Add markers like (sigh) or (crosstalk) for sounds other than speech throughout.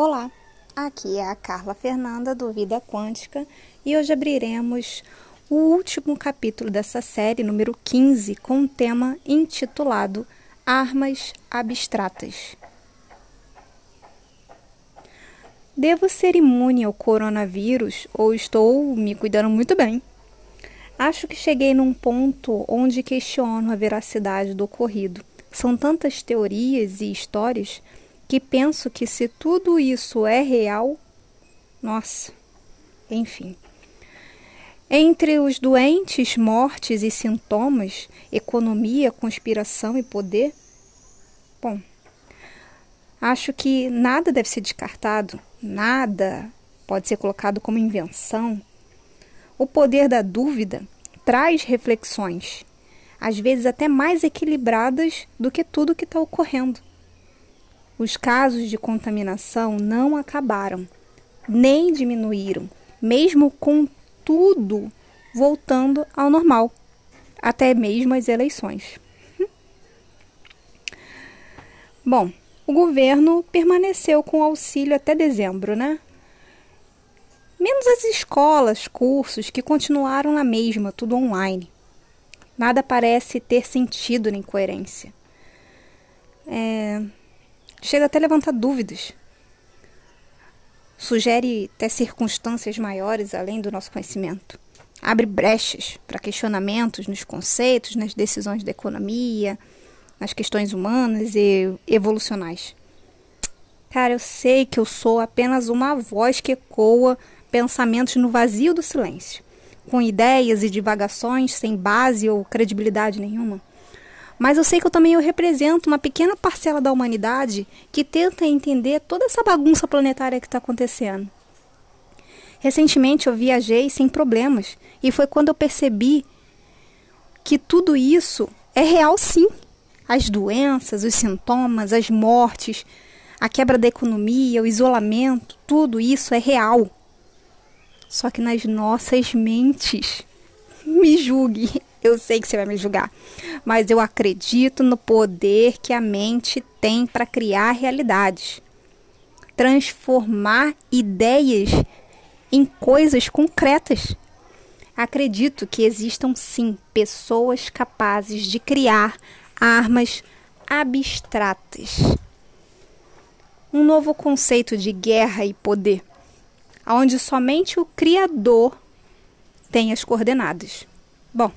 Olá, aqui é a Carla Fernanda do Vida Quântica e hoje abriremos o último capítulo dessa série, número 15, com um tema intitulado Armas Abstratas. Devo ser imune ao coronavírus ou estou me cuidando muito bem? Acho que cheguei num ponto onde questiono a veracidade do ocorrido. São tantas teorias e histórias que penso que se tudo isso é real, nossa, enfim. Entre os doentes, mortes e sintomas, economia, conspiração e poder, bom, acho que nada deve ser descartado, nada pode ser colocado como invenção. O poder da dúvida traz reflexões, às vezes até mais equilibradas do que tudo que está ocorrendo. Os casos de contaminação não acabaram, nem diminuíram, mesmo com tudo voltando ao normal, até mesmo as eleições. (laughs) Bom, o governo permaneceu com auxílio até dezembro, né? Menos as escolas, cursos que continuaram na mesma, tudo online. Nada parece ter sentido nem coerência. É, Chega até a levantar dúvidas. Sugere até circunstâncias maiores além do nosso conhecimento. Abre brechas para questionamentos nos conceitos, nas decisões da economia, nas questões humanas e evolucionais. Cara, eu sei que eu sou apenas uma voz que ecoa pensamentos no vazio do silêncio, com ideias e divagações sem base ou credibilidade nenhuma. Mas eu sei que eu também eu represento uma pequena parcela da humanidade que tenta entender toda essa bagunça planetária que está acontecendo. Recentemente eu viajei sem problemas e foi quando eu percebi que tudo isso é real sim. As doenças, os sintomas, as mortes, a quebra da economia, o isolamento, tudo isso é real. Só que nas nossas mentes. (laughs) Me julgue, eu sei que você vai me julgar, mas eu acredito no poder que a mente tem para criar realidades, transformar ideias em coisas concretas. Acredito que existam sim pessoas capazes de criar armas abstratas. Um novo conceito de guerra e poder, onde somente o Criador tem as coordenadas. Bom,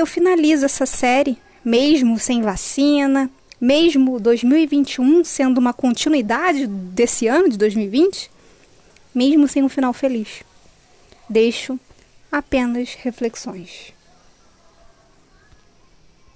eu finalizo essa série, mesmo sem vacina, mesmo 2021 sendo uma continuidade desse ano de 2020, mesmo sem um final feliz. Deixo apenas reflexões.